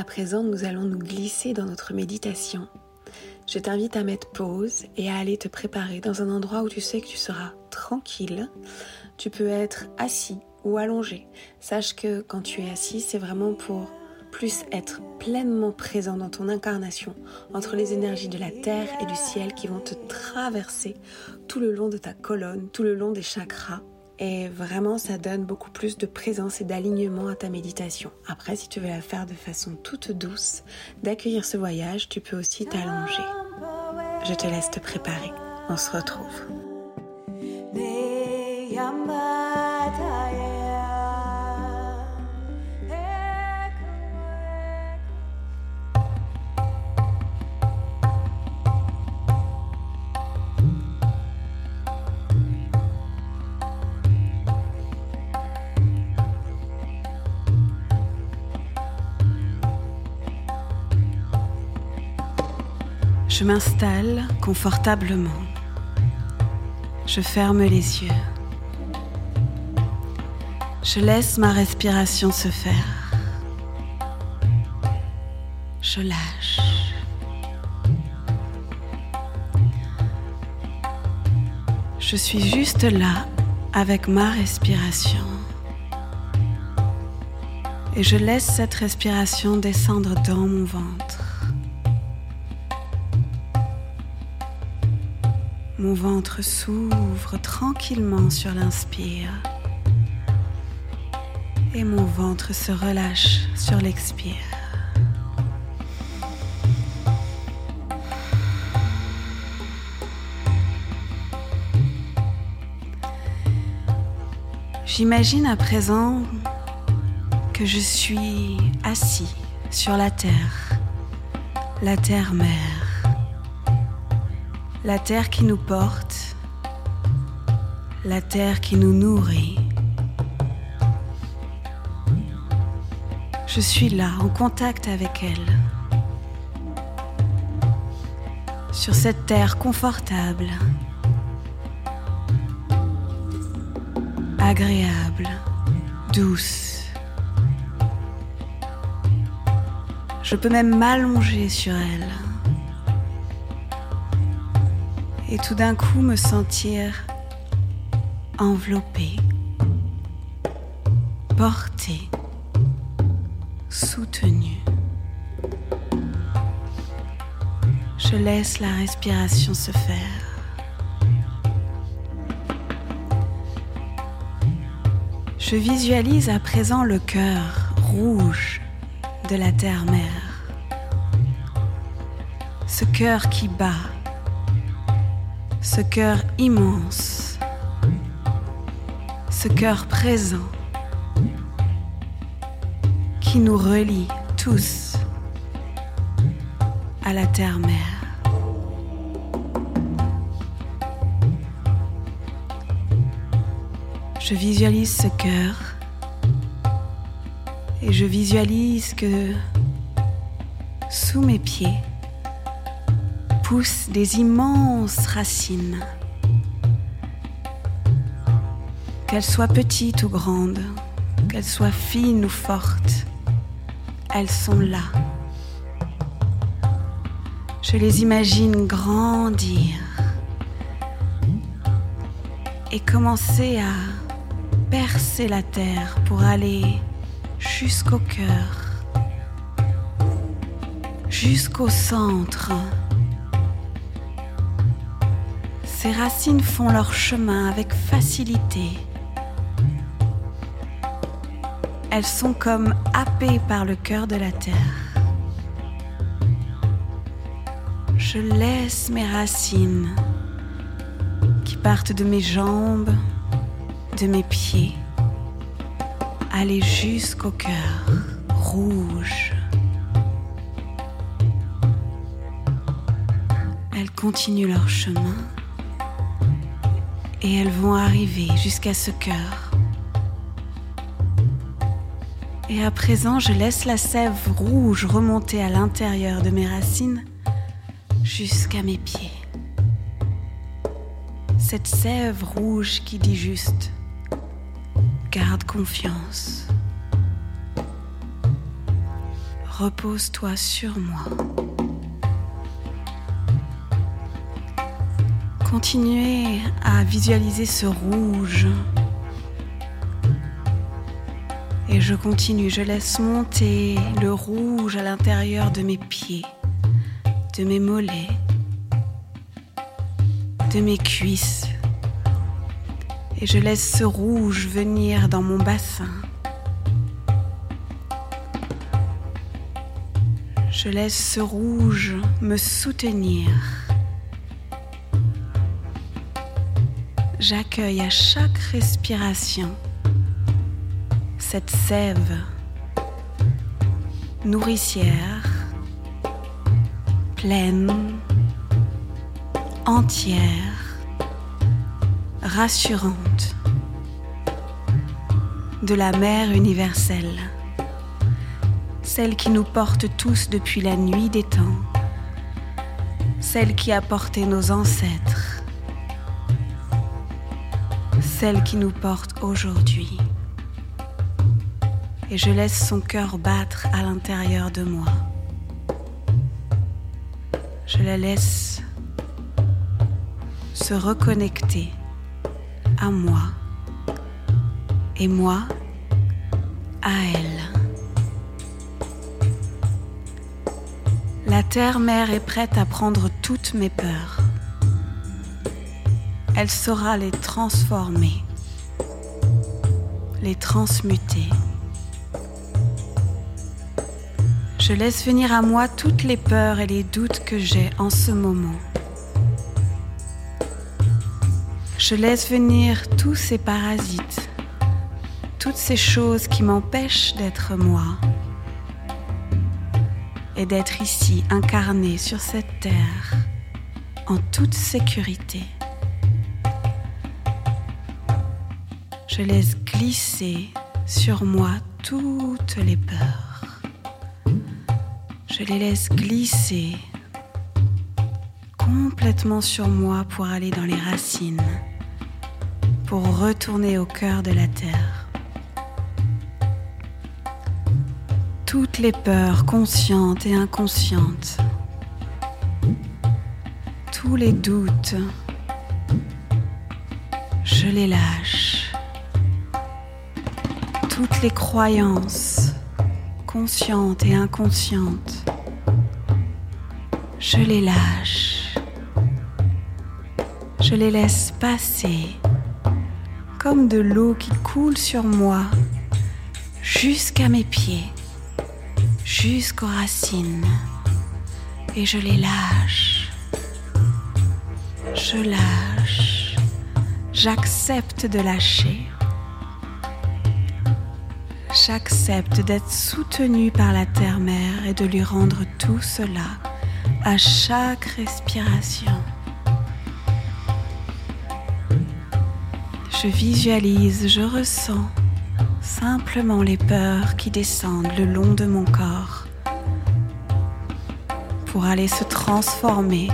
À présent, nous allons nous glisser dans notre méditation. Je t'invite à mettre pause et à aller te préparer dans un endroit où tu sais que tu seras tranquille. Tu peux être assis ou allongé. Sache que quand tu es assis, c'est vraiment pour plus être pleinement présent dans ton incarnation entre les énergies de la terre et du ciel qui vont te traverser tout le long de ta colonne, tout le long des chakras et vraiment, ça donne beaucoup plus de présence et d'alignement à ta méditation. Après, si tu veux la faire de façon toute douce, d'accueillir ce voyage, tu peux aussi t'allonger. Je te laisse te préparer. On se retrouve. Je m'installe confortablement. Je ferme les yeux. Je laisse ma respiration se faire. Je lâche. Je suis juste là avec ma respiration. Et je laisse cette respiration descendre dans mon ventre. Mon ventre s'ouvre tranquillement sur l'inspire et mon ventre se relâche sur l'expire. J'imagine à présent que je suis assis sur la terre, la terre-mère la terre qui nous porte, la terre qui nous nourrit. Je suis là, en contact avec elle, sur cette terre confortable, agréable, douce. Je peux même m'allonger sur elle. Et tout d'un coup me sentir enveloppé, porté, soutenu. Je laisse la respiration se faire. Je visualise à présent le cœur rouge de la terre-mère. Ce cœur qui bat ce cœur immense, ce cœur présent qui nous relie tous à la terre-mère. Je visualise ce cœur et je visualise que sous mes pieds, des immenses racines. Qu'elles soient petites ou grandes, qu'elles soient fines ou fortes, elles sont là. Je les imagine grandir et commencer à percer la terre pour aller jusqu'au cœur, jusqu'au centre. Ces racines font leur chemin avec facilité. Elles sont comme happées par le cœur de la terre. Je laisse mes racines qui partent de mes jambes, de mes pieds, aller jusqu'au cœur rouge. Elles continuent leur chemin et elles vont arriver jusqu'à ce cœur. Et à présent, je laisse la sève rouge remonter à l'intérieur de mes racines jusqu'à mes pieds. Cette sève rouge qui dit juste garde confiance. repose-toi sur moi. Continuez à visualiser ce rouge. Et je continue, je laisse monter le rouge à l'intérieur de mes pieds, de mes mollets, de mes cuisses. Et je laisse ce rouge venir dans mon bassin. Je laisse ce rouge me soutenir. J'accueille à chaque respiration cette sève nourricière, pleine, entière, rassurante de la mère universelle celle qui nous porte tous depuis la nuit des temps, celle qui a porté nos ancêtres, celle qui nous porte aujourd'hui. Et je laisse son cœur battre à l'intérieur de moi. Je la laisse se reconnecter à moi et moi à elle. La terre-mère est prête à prendre toutes mes peurs. Elle saura les transformer, les transmuter. Je laisse venir à moi toutes les peurs et les doutes que j'ai en ce moment. Je laisse venir tous ces parasites, toutes ces choses qui m'empêchent d'être moi et d'être ici incarné sur cette terre en toute sécurité. Je laisse glisser sur moi toutes les peurs. Je les laisse glisser complètement sur moi pour aller dans les racines, pour retourner au cœur de la terre. toutes les peurs conscientes et inconscientes, tous les doutes, je les lâche. Toutes les croyances conscientes et inconscientes, je les lâche. Je les laisse passer comme de l'eau qui coule sur moi jusqu'à mes pieds jusqu'aux racines et je les lâche. Je lâche. J'accepte de lâcher. J'accepte d'être soutenu par la terre-mère et de lui rendre tout cela à chaque respiration. Je visualise, je ressens simplement les peurs qui descendent le long de mon corps pour aller se transformer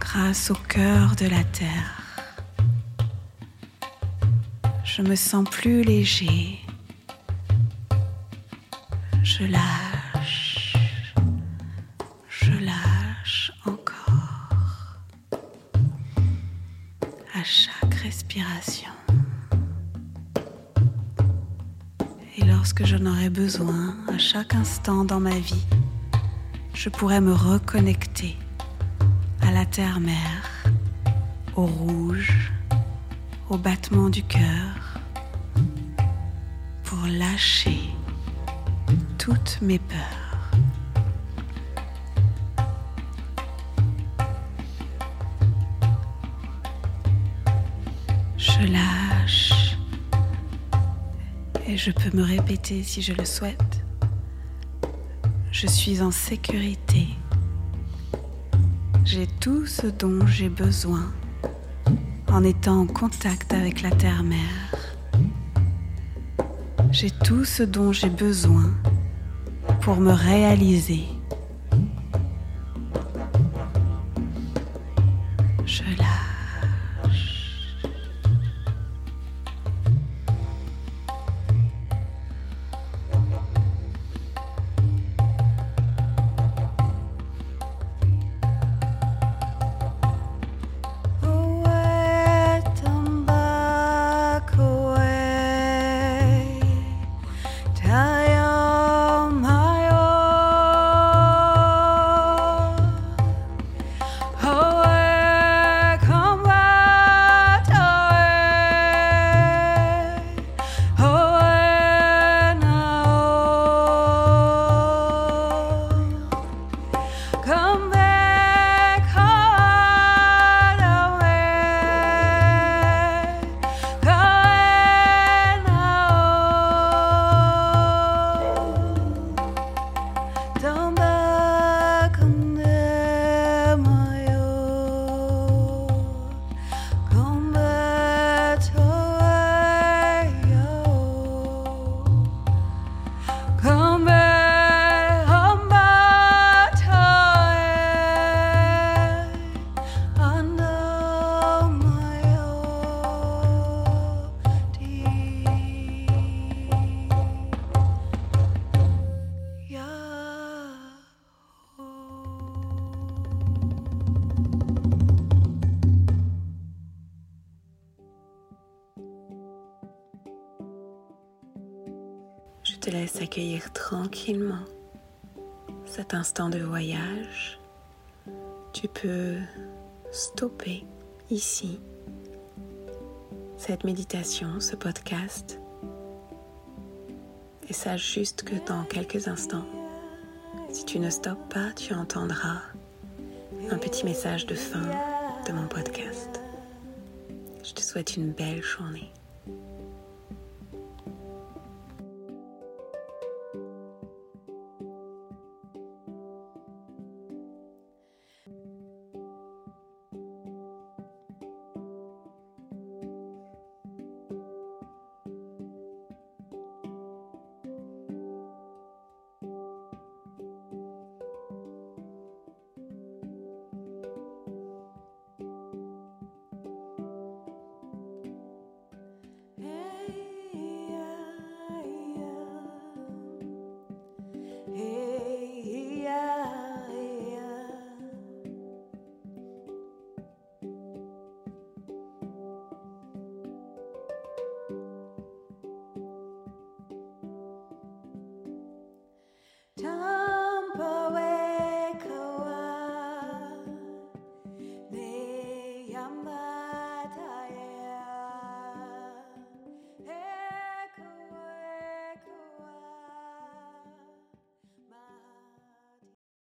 grâce au cœur de la terre. Je me sens plus léger. Je lâche. Je lâche encore. À chaque respiration. lorsque j'en aurai besoin à chaque instant dans ma vie, je pourrai me reconnecter à la terre-mère, au rouge, au battement du cœur, lâcher toutes mes peurs. Je lâche et je peux me répéter si je le souhaite. Je suis en sécurité. J'ai tout ce dont j'ai besoin en étant en contact avec la terre-mère. J'ai tout ce dont j'ai besoin pour me réaliser. Te laisse accueillir tranquillement cet instant de voyage. Tu peux stopper ici cette méditation, ce podcast. Et sache juste que dans quelques instants, si tu ne stoppes pas, tu entendras un petit message de fin de mon podcast. Je te souhaite une belle journée.